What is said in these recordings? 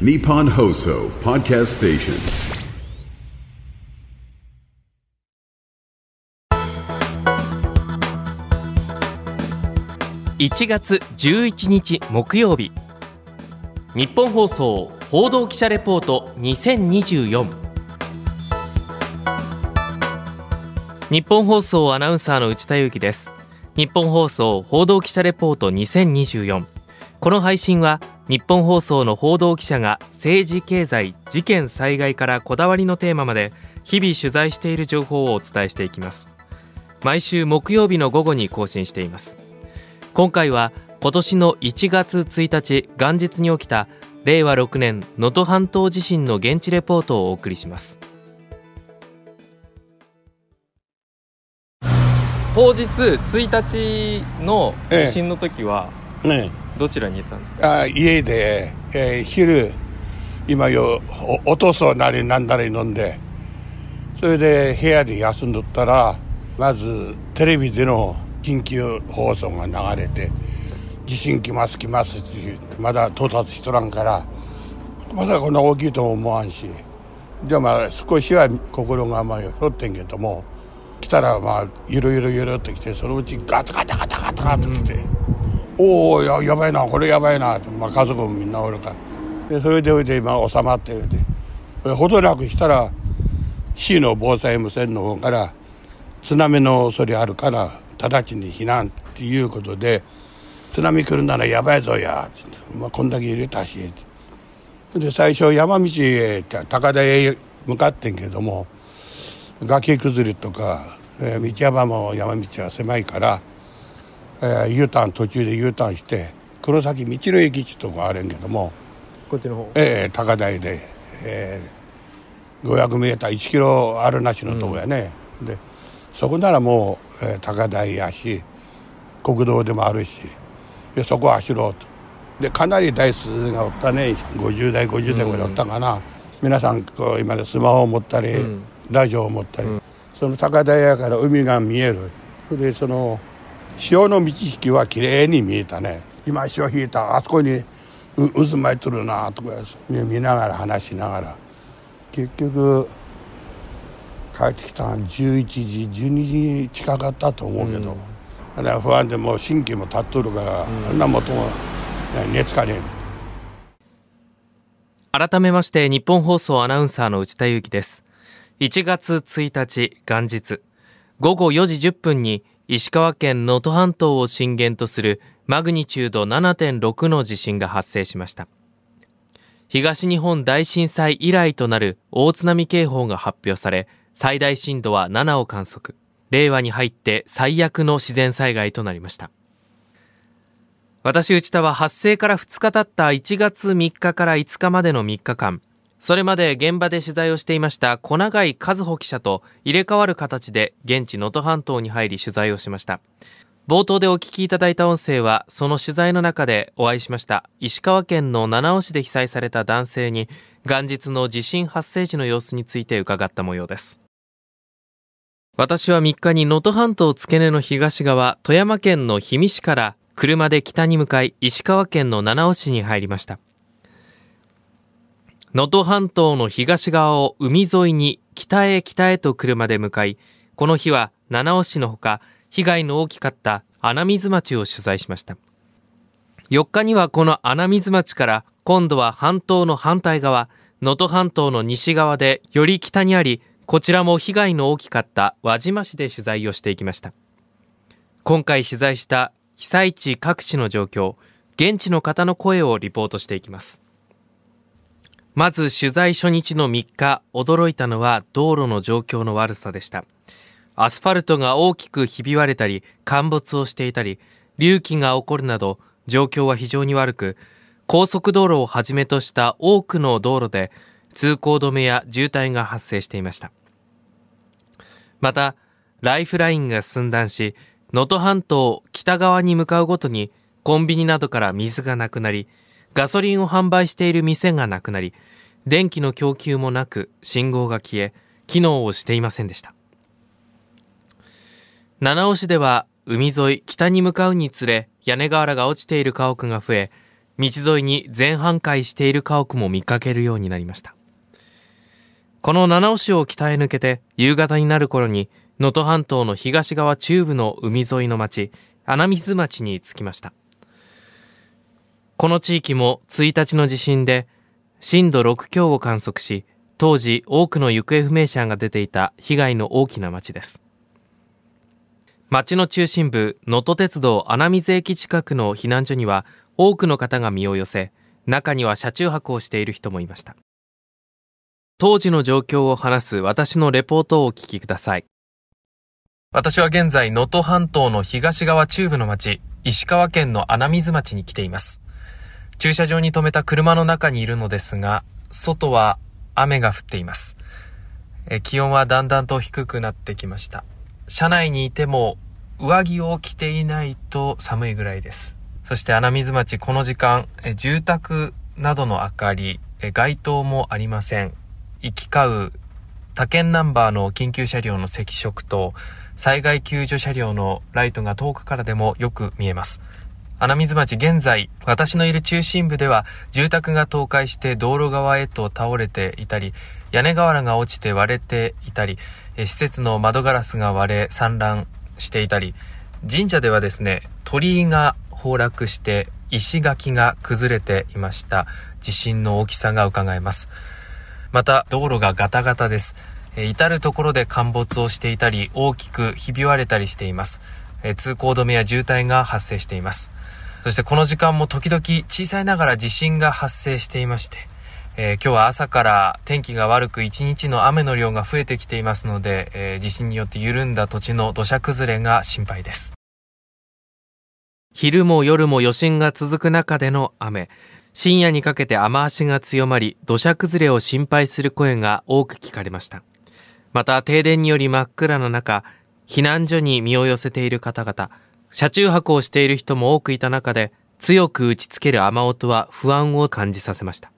Nippon Hoso Podcast Station. 1月11日木曜日日本放送報道記者レポート2024日本放送アナウンサーの内田裕樹です日本放送報道記者レポート2024この配信は日本放送の報道記者が政治経済事件災害からこだわりのテーマまで日々取材している情報をお伝えしていきます。毎週木曜日の午後に更新しています。今回は今年の1月1日元日に起きた令和6年能登半島地震の現地レポートをお送りします。当日1日の地震の時はねどちらにいたんですか、あ家で、えー昼今よおおとそなりなんなり飲んでそれで部屋で休んどったらまずテレビでの緊急放送が流れて「地震来ます来ます」っていうまだ到達しとらんからまさかこんな大きいとも思わんしじゃあまあ少しは心がまあひょってんけども来たらまあゆるゆるゆるっと来てそのうちガタガタガタガタガタ来て。おおややばいなこれやばいなって、まあ、家族もみんなおるからでそれでおいて今収まっておいて。それほどなくしたら市の防災無線の方から津波の恐れあるから直ちに避難っていうことで津波来るならやばいぞやってって、まあ、こんだけ入れたしで最初山道へ高台へ向かってんけども崖崩れとか、道幅も山道は狭いから。えー U ターン途中で U ターンして黒崎道の駅地とかあるんけども、こっちの方。えー高台で、えー、500メーター1キロあるなしのとこやね、でそこならもう、えー高台やし国道でもあるしでそこは走ろうと。でかなり台数がおったね。50代50代ぐらいおったかな、皆さんこう今でスマホを持ったり、うん。ラジオを持ったり、その高台やから海が見える。でその潮の満ち引きは綺麗に見えたね。今潮引いたあそこにう渦巻いとるなとか見見ながら話しながら。結局帰ってきたのは11時12時近かったと思うけど、あれは不安でもう神経も立っとるから、あんなもとも寝つかねえ。改めまして日本放送アナウンサーの内田裕樹です。1月1日元日午後4時10分に石川県能登半島を震源とするマグニチュード7.6の地震が発生しました。東日本大震災以来となる大津波警報が発表され最大震度は7を観測。令和に入って最悪の自然災害となりました。私内田は発生から2日経った1月3日から5日までの3日間それまで現場で取材をしていました小永井和穂記者と入れ替わる形で現地能登半島に入り取材をしました。冒頭でお聞きいただいた音声はその取材の中でお会いしました。石川県の七尾市で被災された男性に元日の地震発生時の様子について伺った模様です。私は3日に能登半島付け根の東側富山県の氷見市から車で北に向かい石川県の七尾市に入りました。能登半島の東側を海沿いに北へ北へと車で向かいこの日は七尾市のほか被害の大きかった穴水町を取材しました。4日にはこの穴水町から今度は半島の反対側能登半島の西側でより北にありこちらも被害の大きかった輪島市で取材をしていきました。今回取材した被災地各地の状況現地の方の声をリポートしていきます。まず取材初日の3日驚いたのは道路の状況の悪さでした。アスファルトが大きくひび割れたり陥没をしていたり隆起が起こるなど状況は非常に悪く高速道路をはじめとした多くの道路で通行止めや渋滞が発生していました。またライフラインが寸断し能登半島北側に向かうごとにコンビニなどから水がなくなりガソリンを販売している店がなくなり電気の供給もなく信号が消え機能をしていませんでした。七尾市では海沿い北に向かうにつれ屋根瓦が落ちている家屋が増え道沿いに全半壊している家屋も見かけるようになりました。この七尾市を北へ抜けて夕方になる頃に能登半島の東側中部の海沿いの町穴水町に着きました。この地域も1日の地震で震度6強を観測し当時多くの行方不明者が出ていた被害の大きな町です。町の中心部能登鉄道穴水駅近くの避難所には多くの方が身を寄せ中には車中泊をしている人もいました。当時の状況を話す私のレポートをお聞きください。私は現在能登半島の東側中部の町石川県の穴水町に来ています。駐車場に停めた車の中にいるのですが外は雨が降っています。え気温はだんだんと低くなってきました。車内にいても上着を着ていないと寒いぐらいです。そして穴水町この時間え住宅などの明かりえ街灯もありません。行き交う他県ナンバーの緊急車両の赤色と災害救助車両のライトが遠くからでもよく見えます。穴水町現在、私のいる中心部では住宅が倒壊して道路側へと倒れていたり、屋根瓦が落ちて割れていたり、施設の窓ガラスが割れ散乱していたり、神社ではですね、鳥居が崩落して石垣が崩れていました。地震の大きさが伺えます。また道路がガタガタです。至るところで陥没をしていたり、大きくひび割れたりしています。え通行止めや渋滞が発生しています。そしてこの時間も時々小さいながら地震が発生していまして、えー、今日は朝から天気が悪く一日の雨の量が増えてきていますので、えー、地震によって緩んだ土地の土砂崩れが心配です。昼も夜も余震が続く中での雨。深夜にかけて雨足が強まり、土砂崩れを心配する声が多く聞かれました。また、停電により真っ暗な中、避難所に身を寄せている方々、車中泊をしている人も多くいた中で、強く打ちつける雨音は不安を感じさせました。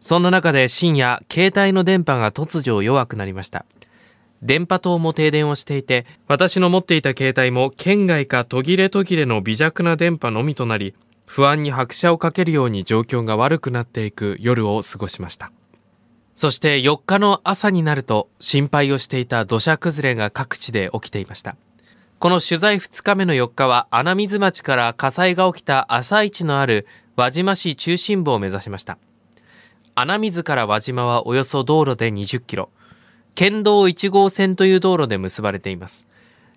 そんな中で深夜、携帯の電波が突如弱くなりました。電波塔も停電をしていて、私の持っていた携帯も県外か途切れ途切れの微弱な電波のみとなり、不安に拍車をかけるように状況が悪くなっていく夜を過ごしました。そして4日の朝になると心配をしていた土砂崩れが各地で起きていました。この取材2日目の4日は穴水町から火災が起きた朝市のある輪島市中心部を目指しました。穴水から輪島はおよそ道路で20キロ。県道1号線という道路で結ばれています。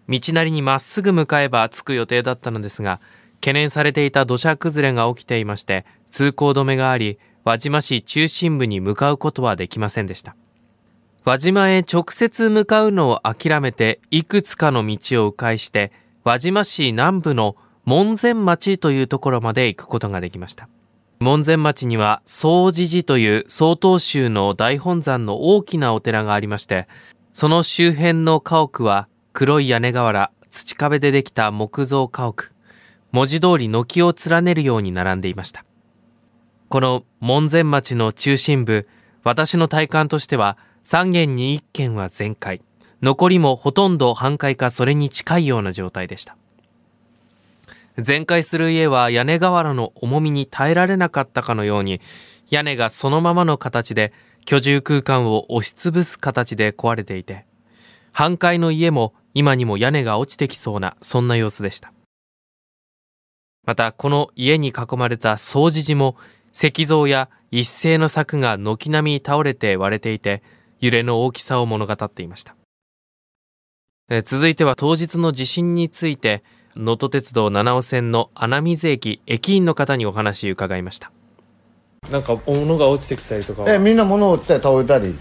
道なりにまっすぐ向かえば着く予定だったのですが、懸念されていた土砂崩れが起きていまして通行止めがあり輪島市中心部に向かうことはできませんでした輪島へ直接向かうのを諦めていくつかの道を迂回して輪島市南部の門前町というところまで行くことができました門前町には総持寺という曹洞宗の大本山の大きなお寺がありましてその周辺の家屋は黒い屋根瓦土壁でできた木造家屋文字通り軒を連ねるように並んでいました。この門前町の中心部、私の体感としては3軒に1軒は全壊、残りもほとんど半壊かそれに近いような状態でした。全壊する家は屋根瓦の重みに耐えられなかったかのように、屋根がそのままの形で居住空間を押しつぶす形で壊れていて、半壊の家も今にも屋根が落ちてきそうな、そんな様子でした。またこの家に囲まれた総持寺も石像や一斉の柵が軒並み倒れて割れていて揺れの大きさを物語っていました。続いては当日の地震について能登鉄道七尾線の穴水駅駅員の方にお話を伺いました。なんか物が落ちてきたりとかえみんな物落ちたり倒れたり。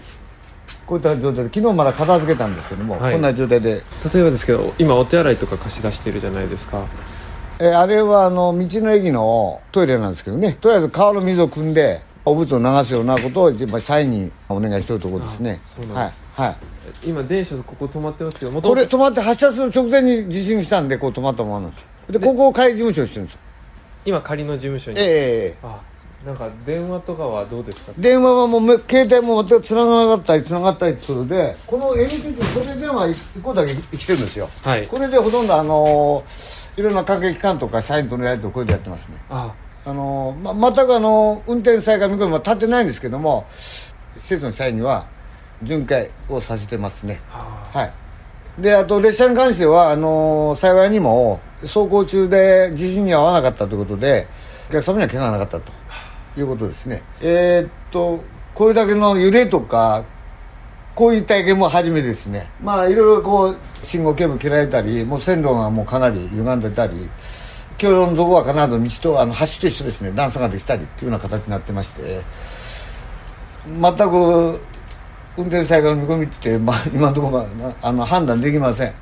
こういった状態で昨日まだ片付けたんですけども、はい、こんな状態で。例えばですけど今お手洗いとか貸し出してるじゃないですかえあれはあの道の駅のトイレなんですけどね。とりあえず川の水を汲んでお物を流すようなことを社員にお願いしてるところですねはい。はい。今電車ここ止まってますけどこれ止まって発車する直前に地震来たんでこう止まったままなんですでここを仮事務所にしてるんですよ。今仮の事務所に。ええ。あなんか電話とかはどうですか？電話はもう携帯も全く繋がなかったり繋がったりするでこの NTT それ電話1個だけ来てるんですよ、はい、これでほとんどあのーいろんな関係機関とか社員とのやり取りこれでやってますね。ああ。の、ま、全くあの運転再開見込みは立ってないんですけども施設の社員には巡回をさせてますね。はい。であと列車に関してはあの幸いにも走行中で地震には合わなかったということでお客様には怪我がなかったということですね。えー、っとこれだけの揺れとかこういう体験も初めてですね。まあいろいろこう信号ケーブル切られたりもう線路がもうかなり歪んでたり橋梁のとこは必ず道とあの橋と一緒ですね。段差ができたりっていうような形になってまして。全く運転再開の見込みって、まあ、今のところあの判断できません。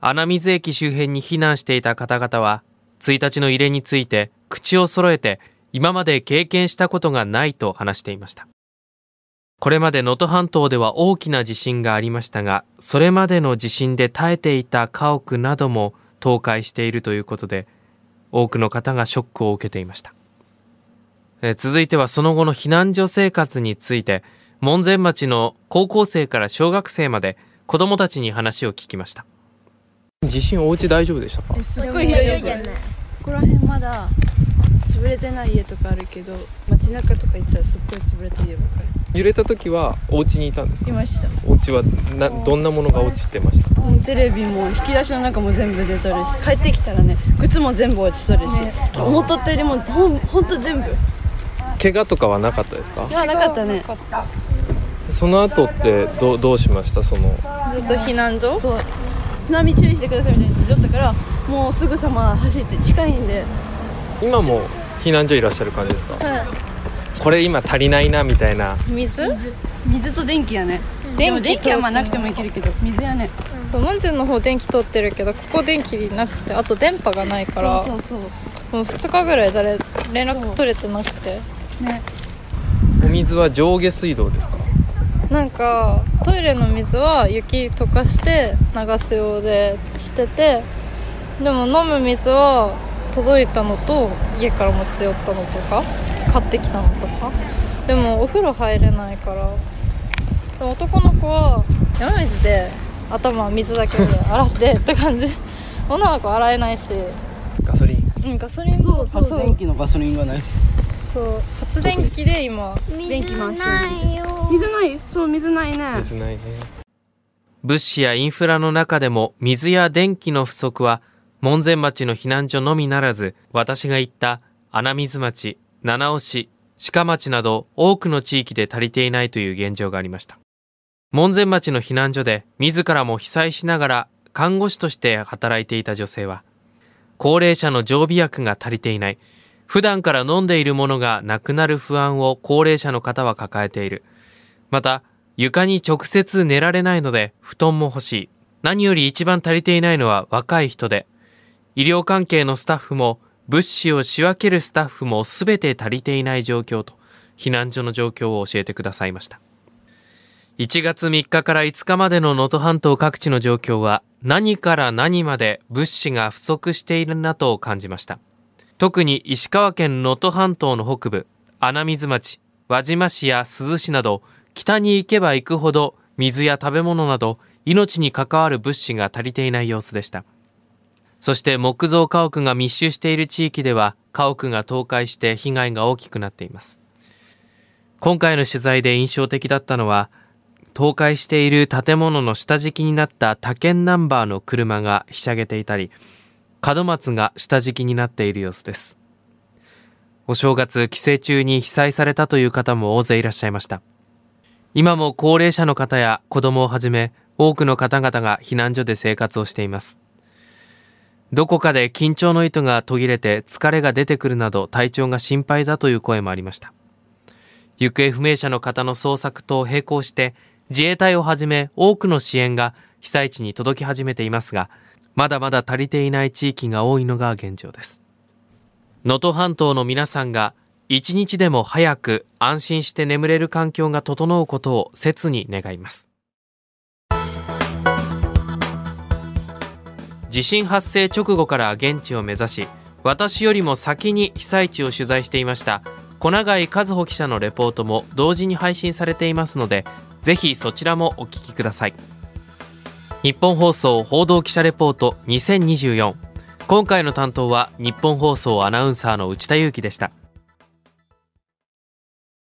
穴水駅周辺に避難していた方々は1日の入れについて口を揃えて今まで経験したことがないと話していました。これまで能登半島では大きな地震がありましたがそれまでの地震で耐えていた家屋なども倒壊しているということで多くの方がショックを受けていました。続いてはその後の避難所生活について門前町の高校生から小学生まで子どもたちに話を聞きました。地震お家大丈夫でしたか？すっごいひどいです。ここら辺まだ潰れてない家とかあるけど街中とか行ったらすっごい潰れてる家ばっかり。揺れた時はお家にいたんですか？いました。お家はなどんなものが落ちてました？もうテレビも引き出しの中も全部出とるし帰ってきたらね靴も全部落ちとるし、ね、思っとったよりもほんほんと全部。怪我とかはなかったですか？いやなかったね。その後ってどどうしました？そのずっと避難所？そう。津波注意してくださいみたいに言っとったからもうすぐさま走って近いんで。今も避難所いらっしゃる感じですか、はい、これ今足りないなみたいな。水？水と電気やね。電気電気はまあなくてもいけるけど水やね。そう門前の方電気通ってるけどここ電気なくてあと電波がないから。そうそうそう。もう2日ぐらい誰連絡取れてなくて。ね。お水は上下水道ですか？なんかトイレの水は雪溶かして流すようでしててでも飲む水は届いたのと家から持ち寄ったのとか買ってきたのとか。でもお風呂入れないから。でも男の子は山水で頭水だけで洗ってって感じ。女の子洗えないし。ガソリン。うんガソリンそうそう発電機のガソリンがないしそう。発電機で今電気回してる。水ない？そう水ないね。水ないね。物資やインフラの中でも水や電気の不足は門前町の避難所のみならず私が行った穴水町七尾市鹿町など多くの地域で足りていないという現状がありました。門前町の避難所で自らも被災しながら看護師として働いていた女性は高齢者の常備薬が足りていない。普段から飲んでいるものがなくなる不安を高齢者の方は抱えている。また床に直接寝られないので布団も欲しい。何より一番足りていないのは若い人で医療関係のスタッフも物資を仕分けるスタッフも全て足りていない状況と避難所の状況を教えてくださいました。1月3日から5日までの能登半島各地の状況は何から何まで物資が不足しているなと感じました。特に石川県能登半島の北部穴水町輪島市や珠洲市など北に行けば行くほど水や食べ物など命に関わる物資が足りていない様子でした。そして木造家屋が密集している地域では家屋が倒壊して被害が大きくなっています。今回の取材で印象的だったのは倒壊している建物の下敷きになった他県ナンバーの車がひしゃげていたり門松が下敷きになっている様子です。お正月帰省中に被災されたという方も大勢いらっしゃいました。今も高齢者の方や子供をはじめ多くの方々が避難所で生活をしています。どこかで緊張の糸が途切れて疲れが出てくるなど体調が心配だという声もありました。行方不明者の方の捜索と並行して自衛隊をはじめ多くの支援が被災地に届き始めていますがまだまだ足りていない地域が多いのが現状です。能登半島の皆さんが一日でも早く安心して眠れる環境が整うことを切に願います。地震発生直後から現地を目指し私よりも先に被災地を取材していました小永井和穂記者のレポートも同時に配信されていますのでぜひそちらもお聞きください。日本放送報道記者レポート2024今回の担当は日本放送アナウンサーの内田裕樹でした。